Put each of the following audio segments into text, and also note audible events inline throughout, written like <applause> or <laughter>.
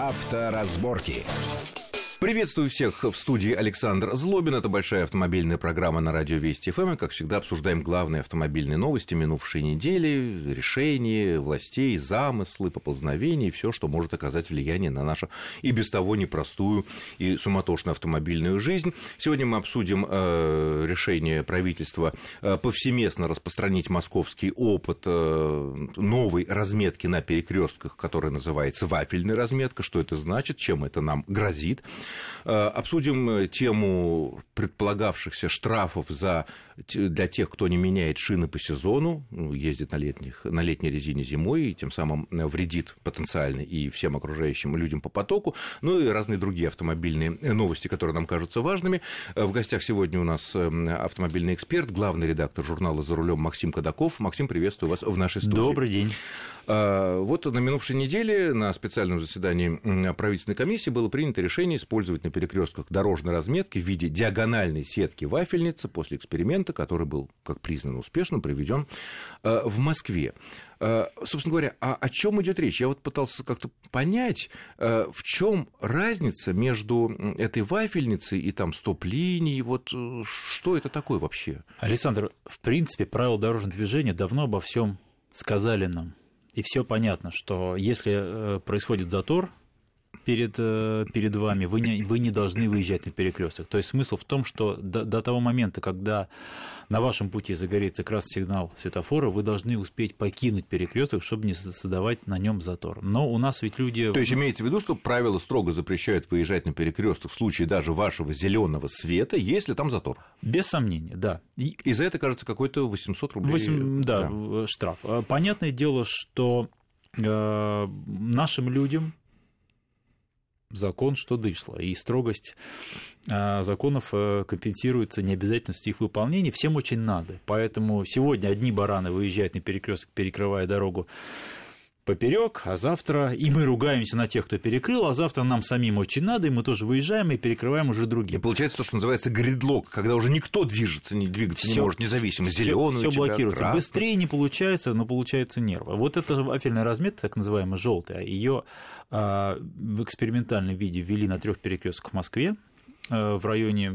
Авторазборки. Приветствую всех в студии Александр Злобин. Это большая автомобильная программа на радио Вести ФМ. Как всегда, обсуждаем главные автомобильные новости минувшей недели, решения властей, замыслы, поползновения и все, что может оказать влияние на нашу и без того непростую и суматошную автомобильную жизнь. Сегодня мы обсудим э, решение правительства э, повсеместно распространить московский опыт э, новой разметки на перекрестках, которая называется вафельная разметка. Что это значит, чем это нам грозит. Э, обсудим э, тему предполагавшихся штрафов за, для тех, кто не меняет шины по сезону, ну, ездит на, летних, на летней резине зимой и тем самым э, вредит потенциально и всем окружающим людям по потоку, ну и разные другие автомобильные новости, которые нам кажутся важными. В гостях сегодня у нас автомобильный эксперт, главный редактор журнала «За рулем» Максим Кадаков. Максим, приветствую вас в нашей студии. Добрый день. Вот на минувшей неделе на специальном заседании правительственной комиссии было принято решение использовать на перекрестках дорожной разметки в виде диагональной сетки вафельницы после эксперимента, который был, как признано, успешно проведен э, в Москве. Э, собственно говоря, а о чем идет речь? Я вот пытался как-то понять, э, в чем разница между этой вафельницей и там стоп-линией, вот что это такое вообще? Александр, в принципе, правила дорожного движения давно обо всем сказали нам. И все понятно, что если происходит затор, перед, э, перед вами, вы не, вы не должны выезжать на перекресток. То есть смысл в том, что до, до того момента, когда на вашем пути загорится красный сигнал светофора, вы должны успеть покинуть перекресток, чтобы не создавать на нем затор. Но у нас ведь люди... То есть имеется в виду, что правила строго запрещают выезжать на перекресток в случае даже вашего зеленого света, если там затор? Без сомнения, да. И, и за это, кажется, какой-то 800 рублей. 8, да, да, штраф. Понятное дело, что э, нашим людям закон, что дышло. И строгость а, законов э, компенсируется необязательностью их выполнения. Всем очень надо. Поэтому сегодня одни бараны выезжают на перекресток, перекрывая дорогу поперек, а завтра и мы ругаемся на тех, кто перекрыл, а завтра нам самим очень надо, и мы тоже выезжаем и перекрываем уже другие. И получается то, что называется гридлок, когда уже никто движется, не двигаться всё, не может, независимо, зеленый все блокируется. Красный. Быстрее не получается, но получается нервы. Вот эта вафельная разметка, так называемая желтая, ее а, в экспериментальном виде ввели на трех перекрестках в Москве, в районе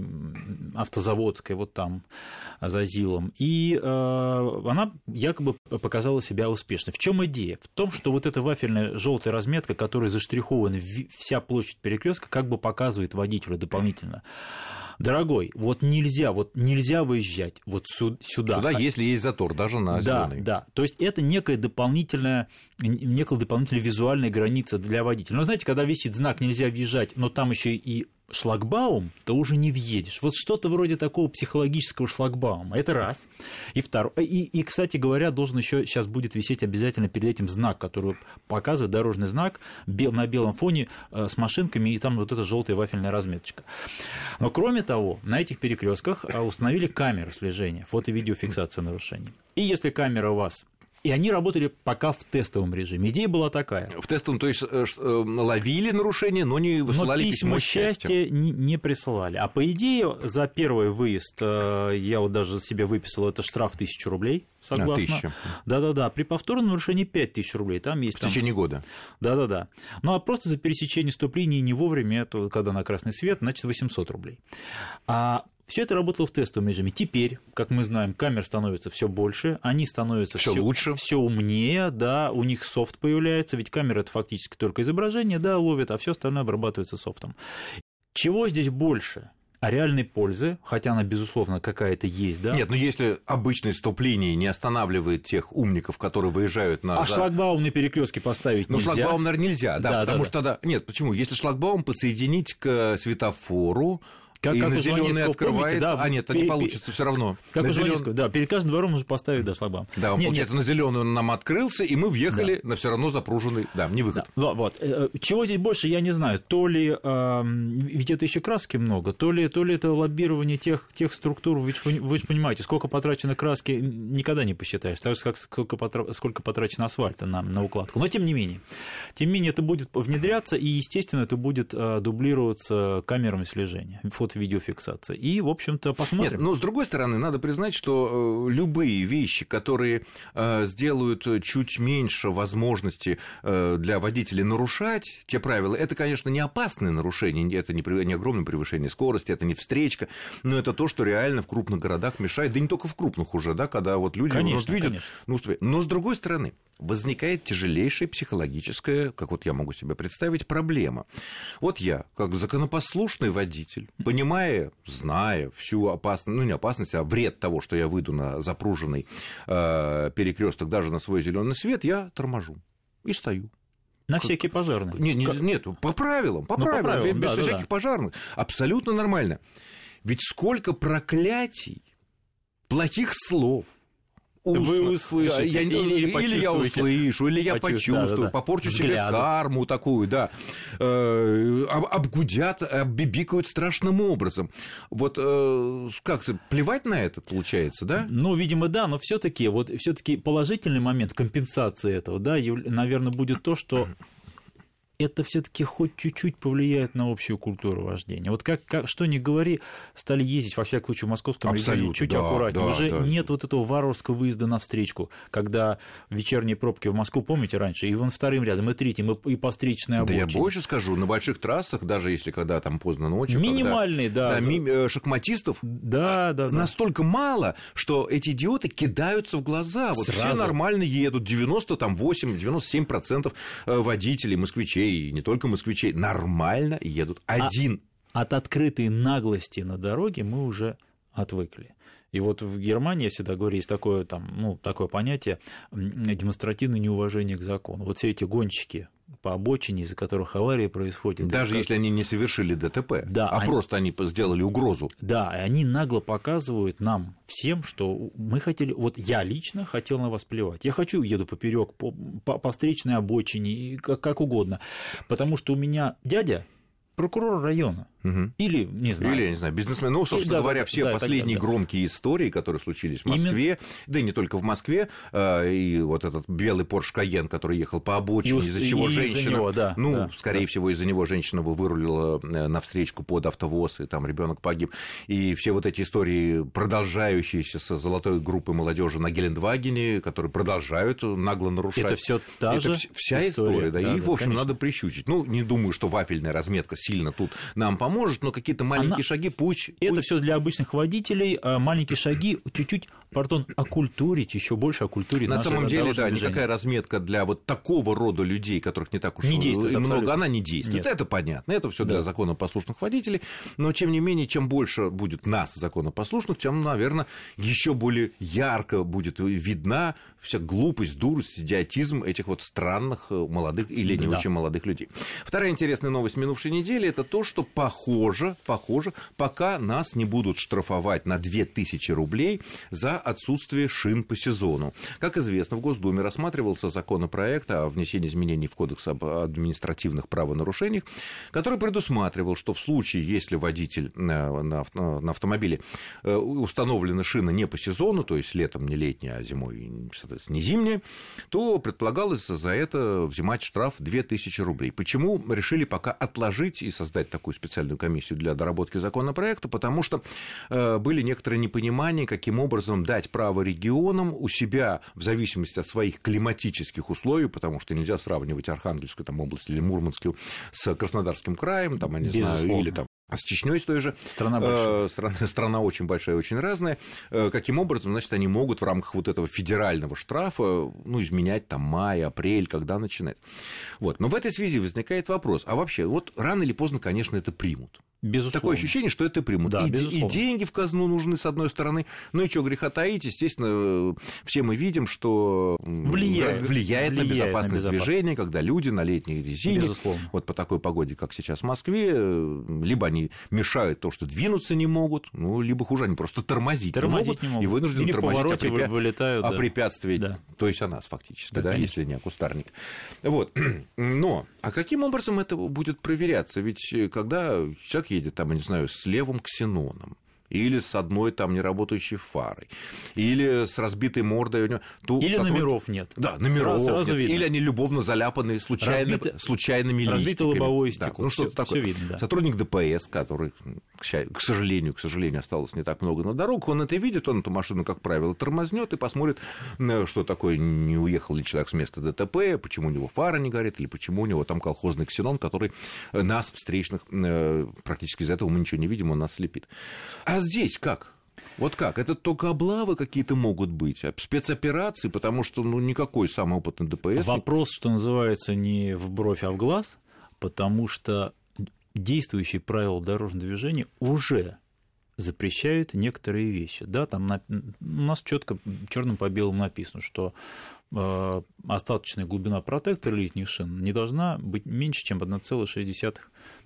Автозаводской, вот там, за Зилом. И э, она якобы показала себя успешно. В чем идея? В том, что вот эта вафельная желтая разметка, которая заштрихована вся площадь перекрестка, как бы показывает водителю дополнительно. Дорогой, вот нельзя, вот нельзя выезжать вот сюда. Сюда, если есть затор, даже на Да, да. То есть это некая дополнительная, некая дополнительная визуальная граница для водителя. Но знаете, когда висит знак «нельзя въезжать», но там еще и шлагбаум, то уже не въедешь. Вот что-то вроде такого психологического шлагбаума. Это раз. И второе. И, и, кстати говоря, должен еще сейчас будет висеть обязательно перед этим знак, который показывает дорожный знак бел, на белом фоне э, с машинками, и там вот эта желтая вафельная разметочка. Но кроме того, на этих перекрестках э, установили камеры слежения, фото-видеофиксацию нарушений. И если камера у вас и они работали пока в тестовом режиме. Идея была такая. В тестовом, то есть э, э, ловили нарушения, но не высылали но письмо, счастья не, не присылали. А по идее за первый выезд, э, я вот даже себе выписал, это штраф 1000 рублей, согласно. Да-да-да. При повторном нарушении 5000 рублей. Там есть, в там... течение года. Да-да-да. Ну а просто за пересечение стоп-линии не вовремя, это когда на красный свет, значит 800 рублей. А все это работало в тестовом режиме. Теперь, как мы знаем, камер становится все больше, они становятся все лучше, все умнее, да, у них софт появляется, ведь камера это фактически только изображение, да, ловит, а все остальное обрабатывается софтом. Чего здесь больше? А реальной пользы, хотя она, безусловно, какая-то есть, да? Нет, но если обычные стоп-линии не останавливает тех умников, которые выезжают на... А шлагбаум на перекрестке поставить ну, нельзя? Ну, шлагбаум, наверное, нельзя, да, да потому да, что да. тогда... Нет, почему? Если шлагбаум подсоединить к светофору, как, и как на зеленый открывается. Помните, да, а нет, это не получится все равно. Как на у зелен... да, перед каждым двором нужно поставить да, шлагбаум. Да, он, нет, получается, нет. на зеленый он нам открылся, и мы въехали да. на все равно запруженный, да, не выход. Да, вот. Э, чего здесь больше, я не знаю. То ли, э, ведь это еще краски много, то ли, то ли это лоббирование тех, тех структур, вы, вы же понимаете, сколько потрачено краски, никогда не посчитаешь, так же, как сколько, потра... сколько потрачено асфальта на, на укладку. Но тем не менее, тем не менее, это будет внедряться, и, естественно, это будет э, дублироваться камерами слежения, фото эта видеофиксация. И, в общем-то, посмотрим. Нет, но с другой стороны, надо признать, что э, любые вещи, которые э, сделают чуть меньше возможности э, для водителей нарушать те правила, это, конечно, не опасные нарушения, это не, не огромное превышение скорости, это не встречка, но это то, что реально в крупных городах мешает, да не только в крупных уже, да, когда вот люди конечно, вот, видят. Конечно. Ну, но с другой стороны, возникает тяжелейшая психологическая, как вот я могу себе представить, проблема. Вот я, как законопослушный водитель, понимая, зная всю опасность, ну не опасность, а вред того, что я выйду на запруженный э, перекресток даже на свой зеленый свет, я торможу и стою. На всякий пожарный. Нет, нет, нет по правилам, по ну, правилам, по правилам без да, всяких да. пожарных. Абсолютно нормально. Ведь сколько проклятий, плохих слов, вы услышите, я, или, или, или я услышу, или я почувствую, да, да, да. попорчу Взгляды. себе карму такую, да, э, обгудят, оббибикают страшным образом. Вот э, как плевать на это получается, да? Ну, видимо, да, но все-таки вот все-таки положительный момент компенсации этого, да, наверное, будет то, что это все-таки хоть чуть-чуть повлияет на общую культуру вождения. Вот как, как что ни говори, стали ездить, во всяком случае, в московском Абсолютно, регионе чуть да, аккуратнее. Да, Уже да. нет вот этого варварского выезда на встречку, когда вечерние пробки в Москву, помните, раньше, и вон вторым рядом, и третьим, и, и по встречной обочине. Да я больше скажу, на больших трассах, даже если когда там поздно ночью... Минимальные, когда, да. да ми, э, шахматистов да, да, да. настолько мало, что эти идиоты кидаются в глаза. Вот Сразу. все нормально едут, 98-97% э, водителей, москвичей, не только москвичей, москвичей нормально едут один. А от открытой наглости на дороге мы уже отвыкли. И вот в Германии, я всегда говорю, есть такое, там, ну, такое понятие демонстративное неуважение к закону. Вот все эти гонщики по обочине, из-за которых аварии происходят. Даже как... если они не совершили ДТП, да, а они... просто они сделали угрозу. Да, и они нагло показывают нам всем, что мы хотели, вот я лично хотел на вас плевать. Я хочу, еду поперек по, по, по встречной обочине, как, как угодно. Потому что у меня дядя прокурор района. Угу. Или, не знаю. Или, я не знаю, бизнесмен. Ну, собственно да, говоря, все да, последние да. громкие истории, которые случились в Москве, Именно... да и не только в Москве, э, и вот этот белый Порш Каен, который ехал по обочине, из-за чего женщина, из него, да, ну, да, скорее да. всего, из-за него женщина бы вырулила э, на встречку под автовоз, и там ребенок погиб. И все вот эти истории, продолжающиеся с золотой группой молодежи на Гелендвагене, которые продолжают нагло нарушать. Это все та Это же вся история, история да, да, и, да, в общем, конечно. надо прищучить. Ну, не думаю, что вафельная разметка сильно тут нам поможет поможет, но какие-то маленькие Она... шаги пусть... Это все для обычных водителей, а маленькие шаги чуть-чуть, пардон, окультурить, еще больше окультурить На самом деле, да, движение. никакая разметка для вот такого рода людей, которых не так уж не действует, много, абсолютно. она не действует. Нет. Это понятно, это все для да. законопослушных водителей, но тем не менее, чем больше будет нас, законопослушных, тем, наверное, еще более ярко будет видна вся глупость, дурость, идиотизм этих вот странных э, молодых или не да. очень молодых людей. Вторая интересная новость минувшей недели – это то, что, похоже, похоже, похоже, пока нас не будут штрафовать на 2000 рублей за отсутствие шин по сезону. Как известно, в Госдуме рассматривался законопроект о внесении изменений в Кодекс об административных правонарушениях, который предусматривал, что в случае, если водитель на, на, на автомобиле э, установлены шины не по сезону, то есть летом не летняя, а зимой, не зимняя, то предполагалось за это взимать штраф 2000 рублей. Почему решили пока отложить и создать такую специальную специальную комиссию для доработки законопроекта, потому что э, были некоторые непонимания, каким образом дать право регионам у себя в зависимости от своих климатических условий, потому что нельзя сравнивать Архангельскую там, область или Мурманскую с Краснодарским краем, там, я не знаю, или там с Чечней с той же. Страна большая. Э, страна, страна очень большая, очень разная. Э, каким образом, значит, они могут в рамках вот этого федерального штрафа, ну, изменять там май, апрель, когда начинает. Вот. Но в этой связи возникает вопрос, а вообще, вот рано или поздно, конечно, это примут. Безусловно. Такое ощущение, что это примут. Да, и, и деньги в казну нужны, с одной стороны. Ну и что, греха таить, естественно, все мы видим, что влияет, влияет, влияет на безопасность на безопасность. движения, когда люди на летней резине, Безусловно. вот по такой погоде, как сейчас в Москве, либо они мешают то, что двинуться не могут, ну, либо хуже, они просто тормозить, тормозить не, могут, не могут и вынуждены Или тормозить, а, препя... вылетают, а да. препятствовать, да. то есть о нас фактически, да, да если не о кустарник. Вот. <clears throat> Но, а каким образом это будет проверяться? Ведь э, когда человек едет, там, я не знаю, с левым ксеноном, или с одной там неработающей фарой, или с разбитой мордой у него. То или сотрудник... номеров нет. Да, номеров сразу, сразу нет. Видно. Или они любовно заляпаны случайно, Разбито... случайными Разбито листиками. лобовое стекло. Да, ну, что всё, такое. видно, да. Сотрудник ДПС, который, к сожалению, к сожалению, осталось не так много на дорогах, он это видит, он эту машину, как правило, тормознет и посмотрит, э, что такое, не уехал ли человек с места ДТП, почему у него фара не горит, или почему у него там колхозный ксенон, который нас, встречных, э, практически из этого мы ничего не видим, он нас слепит. А здесь как? Вот как? Это только облавы какие-то могут быть, а спецоперации, потому что ну, никакой самый опытный ДПС... Вопрос, что называется, не в бровь, а в глаз, потому что действующие правила дорожного движения уже запрещают некоторые вещи. Да, там на, у нас четко черным по белому написано, что э, остаточная глубина протектора летних шин не должна быть меньше, чем 1,6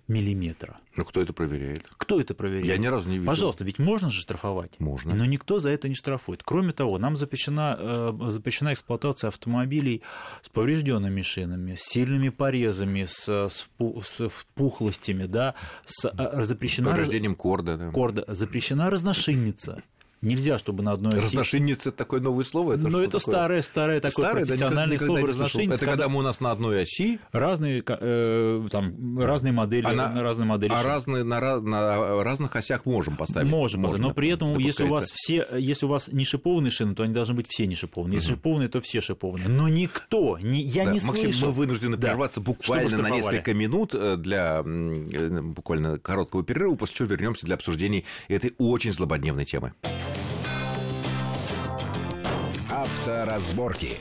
миллиметра. Ну, кто это проверяет? Кто это проверяет? Я ни разу не видел. Пожалуйста, ведь можно же штрафовать? Можно. Но никто за это не штрафует. Кроме того, нам запрещена, э, запрещена эксплуатация автомобилей с поврежденными шинами, с сильными порезами, с, с, с впухлостями, да, с, э, запрещена... Повреждением корда. Да. Корда. Запрещена разношинница. Нельзя, чтобы на одной оси... Разношинница – это такое новое слово? Это Но это старое, старое такое старое, профессиональное да, слово разношинница. Это когда... когда мы у нас на одной оси… Разные, э, там, разные модели. А, на, разные модели а разные, на, на разных осях можем поставить? Можем, можем но при этом, если у вас все, если у вас не шипованные шины, то они должны быть все не шипованные. Если угу. шипованные, то все шипованные. Но никто, не, я да, не Максим, слышал. мы вынуждены да. прерваться буквально на несколько минут э, для э, буквально короткого перерыва, после чего вернемся для обсуждения этой очень злободневной темы. Авторазборки.